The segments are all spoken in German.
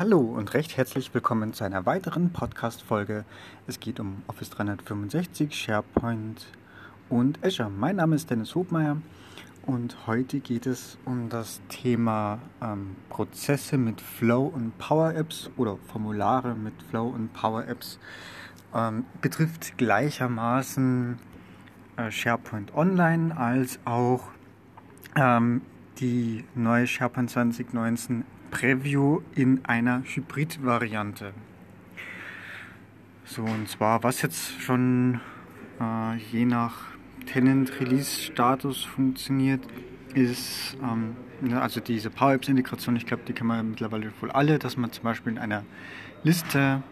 Hallo und recht herzlich willkommen zu einer weiteren Podcast-Folge. Es geht um Office 365, SharePoint und Azure. Mein Name ist Dennis Hobmeier und heute geht es um das Thema ähm, Prozesse mit Flow und Power Apps oder Formulare mit Flow und Power Apps. Ähm, betrifft gleichermaßen äh, SharePoint Online als auch ähm, die neue SharePoint 2019 Preview in einer Hybrid-Variante. So, und zwar, was jetzt schon äh, je nach Tenant-Release-Status funktioniert, ist, ähm, ne, also diese Power-Apps-Integration, ich glaube, die kennen wir mittlerweile wohl alle, dass man zum Beispiel in einer Liste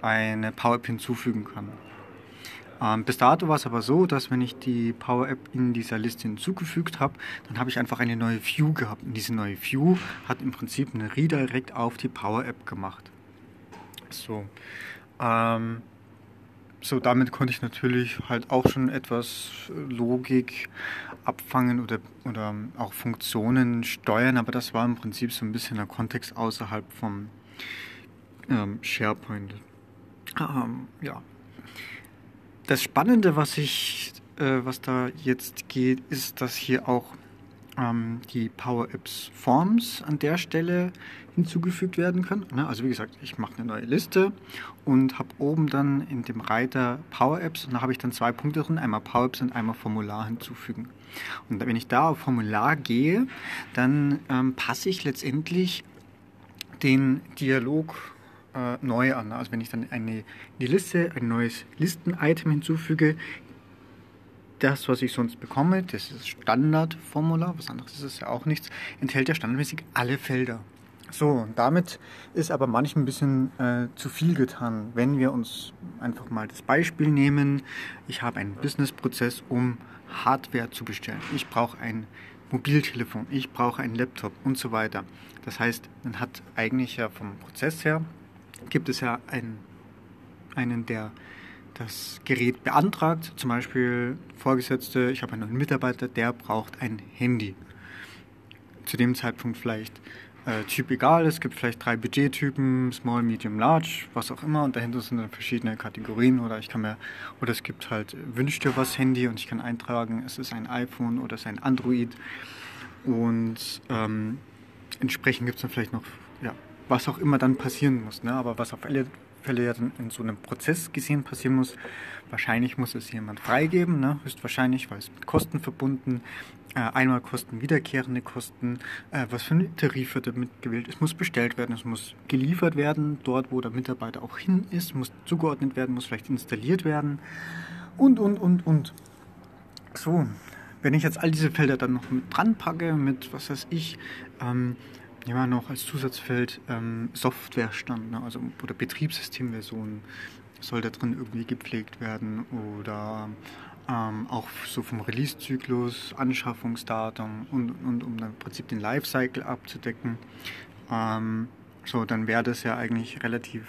eine Power-App hinzufügen kann. Ähm, bis dato war es aber so, dass wenn ich die Power App in dieser Liste hinzugefügt habe, dann habe ich einfach eine neue View gehabt. Und diese neue View hat im Prinzip eine Redirect auf die Power App gemacht. So. Ähm, so, damit konnte ich natürlich halt auch schon etwas Logik abfangen oder, oder auch Funktionen steuern, aber das war im Prinzip so ein bisschen der Kontext außerhalb vom ähm, SharePoint. Ähm, ja, das Spannende, was ich, äh, was da jetzt geht, ist, dass hier auch ähm, die Power Apps Forms an der Stelle hinzugefügt werden können. Ne? Also wie gesagt, ich mache eine neue Liste und habe oben dann in dem Reiter Power Apps und da habe ich dann zwei Punkte drin, einmal Power Apps und einmal Formular hinzufügen. Und wenn ich da auf Formular gehe, dann ähm, passe ich letztendlich den Dialog äh, neu an. Also wenn ich dann eine, in die Liste ein neues Listen-Item hinzufüge, das, was ich sonst bekomme, das ist Standardformular, was anderes ist es ja auch nichts, enthält ja standardmäßig alle Felder. So, und damit ist aber manchmal ein bisschen äh, zu viel getan. Wenn wir uns einfach mal das Beispiel nehmen, ich habe einen Businessprozess, um Hardware zu bestellen. Ich brauche ein Mobiltelefon, ich brauche einen Laptop und so weiter. Das heißt, man hat eigentlich ja vom Prozess her gibt es ja einen, einen, der das Gerät beantragt. Zum Beispiel Vorgesetzte, ich habe einen Mitarbeiter, der braucht ein Handy. Zu dem Zeitpunkt vielleicht äh, Typ egal, es gibt vielleicht drei Budgettypen, Small, Medium, Large, was auch immer und dahinter sind dann verschiedene Kategorien oder ich kann mir, oder es gibt halt, wünscht dir was Handy und ich kann eintragen, es ist ein iPhone oder es ist ein Android und ähm, entsprechend gibt es dann vielleicht noch was auch immer dann passieren muss. Ne? Aber was auf alle Fälle ja dann in so einem Prozess gesehen passieren muss, wahrscheinlich muss es jemand freigeben, ne? höchstwahrscheinlich, weil es mit Kosten verbunden, äh, einmal Kosten, wiederkehrende Kosten, äh, was für ein Tarif wird damit gewählt, es muss bestellt werden, es muss geliefert werden, dort wo der Mitarbeiter auch hin ist, muss zugeordnet werden, muss vielleicht installiert werden und, und, und, und. So, wenn ich jetzt all diese Felder dann noch mit dran packe, mit, was weiß ich, ähm, ja, noch als Zusatzfeld ähm, Softwarestand, ne? also oder Betriebssystemversion soll da drin irgendwie gepflegt werden oder ähm, auch so vom Release-Zyklus, Anschaffungsdatum und, und um dann im Prinzip den Lifecycle abzudecken. Ähm, so, dann wäre das ja eigentlich relativ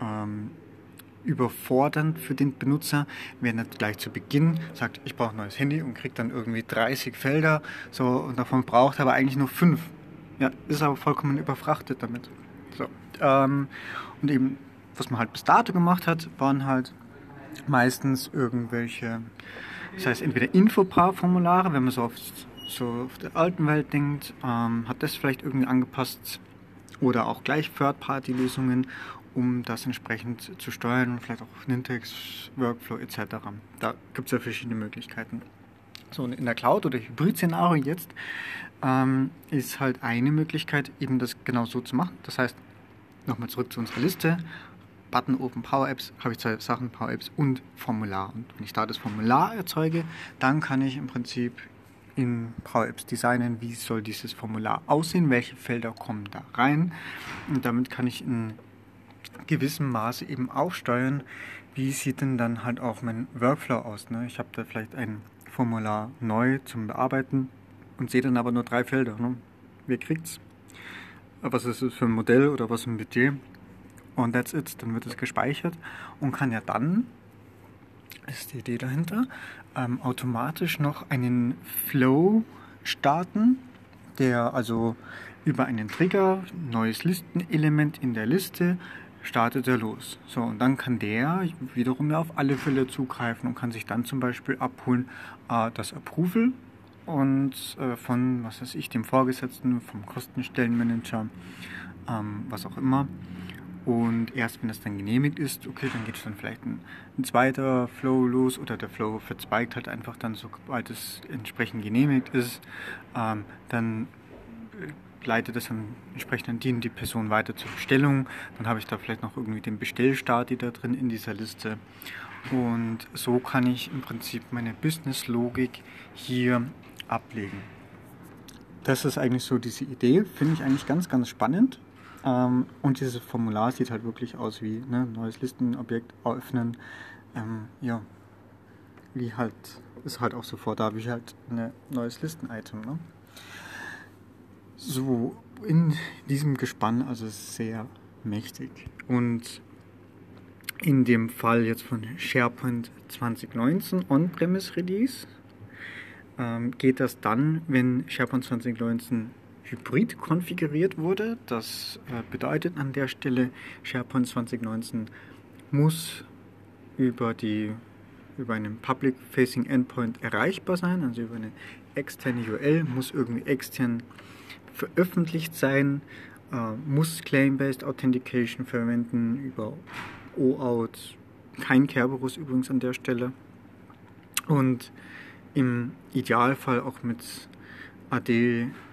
ähm, überfordernd für den Benutzer, wenn er gleich zu Beginn sagt, ich brauche ein neues Handy und kriegt dann irgendwie 30 Felder so, und davon braucht er aber eigentlich nur fünf. Ja, ist aber vollkommen überfrachtet damit. So, ähm, und eben, was man halt bis dato gemacht hat, waren halt meistens irgendwelche, das heißt entweder Infopar-Formulare, wenn man so auf, so auf der alten Welt denkt, ähm, hat das vielleicht irgendwie angepasst oder auch gleich Third-Party-Lösungen, um das entsprechend zu steuern vielleicht auch Nintex, Workflow etc. Da gibt es ja verschiedene Möglichkeiten. So in der Cloud oder Hybrid-Szenario jetzt ähm, ist halt eine Möglichkeit, eben das genau so zu machen. Das heißt, nochmal zurück zu unserer Liste. Button Open Power Apps habe ich zwei Sachen, Power Apps und Formular. Und wenn ich da das Formular erzeuge, dann kann ich im Prinzip in Power Apps designen, wie soll dieses Formular aussehen, welche Felder kommen da rein. Und damit kann ich in gewissem Maße eben auch steuern, wie sieht denn dann halt auch mein Workflow aus. Ne? Ich habe da vielleicht ein Formular neu zum Bearbeiten und sehe dann aber nur drei Felder. Ne? Wer kriegt's? Was ist es für ein Modell oder was ein Budget? Und that's it. Dann wird es gespeichert und kann ja dann, ist die Idee dahinter, ähm, automatisch noch einen Flow starten, der also über einen Trigger, neues Listenelement in der Liste, startet er los. So, und dann kann der wiederum auf alle Fälle zugreifen und kann sich dann zum Beispiel abholen äh, das Approval und äh, von, was weiß ich, dem Vorgesetzten, vom Kostenstellenmanager, ähm, was auch immer. Und erst wenn das dann genehmigt ist, okay, dann geht es dann vielleicht ein, ein, zweiter Flow los oder der Flow verzweigt halt einfach dann, sobald es entsprechend genehmigt ist, ähm, dann äh, leitet es dann entsprechend an die, die Person weiter zur Bestellung. Dann habe ich da vielleicht noch irgendwie den Bestellstart da drin in dieser Liste. Und so kann ich im Prinzip meine Business-Logik hier ablegen. Das ist eigentlich so diese Idee, finde ich eigentlich ganz, ganz spannend. Ähm, und dieses Formular sieht halt wirklich aus wie ne, neues Listenobjekt öffnen. Ähm, ja, wie halt, ist halt auch sofort da, wie halt ein neues Listen-Item. Ne? So, in diesem Gespann, also sehr mächtig. Und in dem Fall jetzt von SharePoint 2019 On-Premise Release ähm, geht das dann, wenn SharePoint 2019 Hybrid konfiguriert wurde. Das äh, bedeutet an der Stelle, SharePoint 2019 muss über, die, über einen Public-Facing Endpoint erreichbar sein, also über eine externe URL, muss irgendwie extern veröffentlicht sein, äh, muss Claim-Based Authentication verwenden über OAuth, kein Kerberos übrigens an der Stelle. Und im Idealfall auch mit AD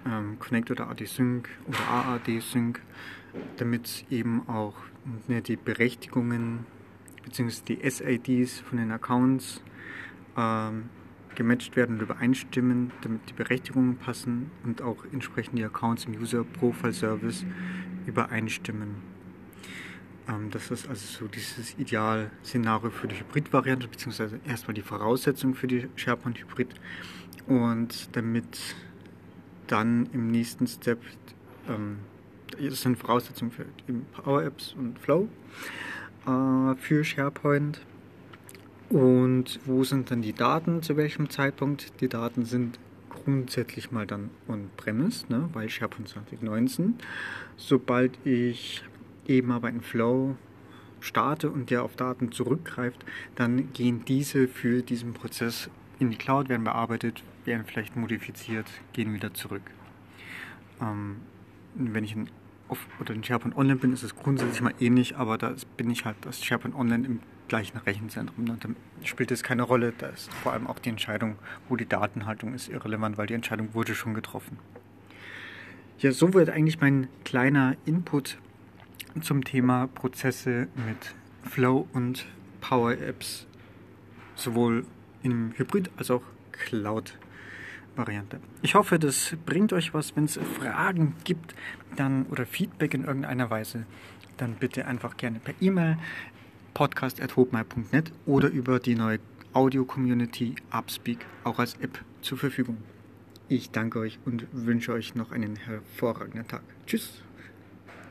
ähm, Connect oder AD Sync oder AAD Sync, damit eben auch ne, die Berechtigungen bzw. die SIDs von den Accounts ähm, gematcht werden und übereinstimmen, damit die Berechtigungen passen und auch entsprechend die Accounts im User Profile Service übereinstimmen. Ähm, das ist also so dieses Idealszenario für die Hybrid-Variante, beziehungsweise erstmal die Voraussetzung für die SharePoint Hybrid. Und damit dann im nächsten Step, ähm, das sind Voraussetzungen für Power Apps und Flow äh, für SharePoint. Und wo sind dann die Daten, zu welchem Zeitpunkt? Die Daten sind grundsätzlich mal dann on-premise, ne, weil SharePoint 2019. Sobald ich eben aber einen Flow starte und der auf Daten zurückgreift, dann gehen diese für diesen Prozess in die Cloud, werden bearbeitet, werden vielleicht modifiziert, gehen wieder zurück. Ähm, wenn ich in Off oder in SharePoint Online bin, ist es grundsätzlich mal ähnlich, aber da bin ich halt das SharePoint Online im gleichen Rechenzentrum. Dann spielt es keine Rolle. Da ist vor allem auch die Entscheidung, wo die Datenhaltung ist, irrelevant, weil die Entscheidung wurde schon getroffen. Ja, so wird eigentlich mein kleiner Input zum Thema Prozesse mit Flow und Power Apps, sowohl im Hybrid als auch Cloud Variante. Ich hoffe, das bringt euch was. Wenn es Fragen gibt dann, oder Feedback in irgendeiner Weise, dann bitte einfach gerne per E-Mail podcast.hopmai.net oder über die neue Audio-Community Upspeak auch als App zur Verfügung. Ich danke euch und wünsche euch noch einen hervorragenden Tag. Tschüss.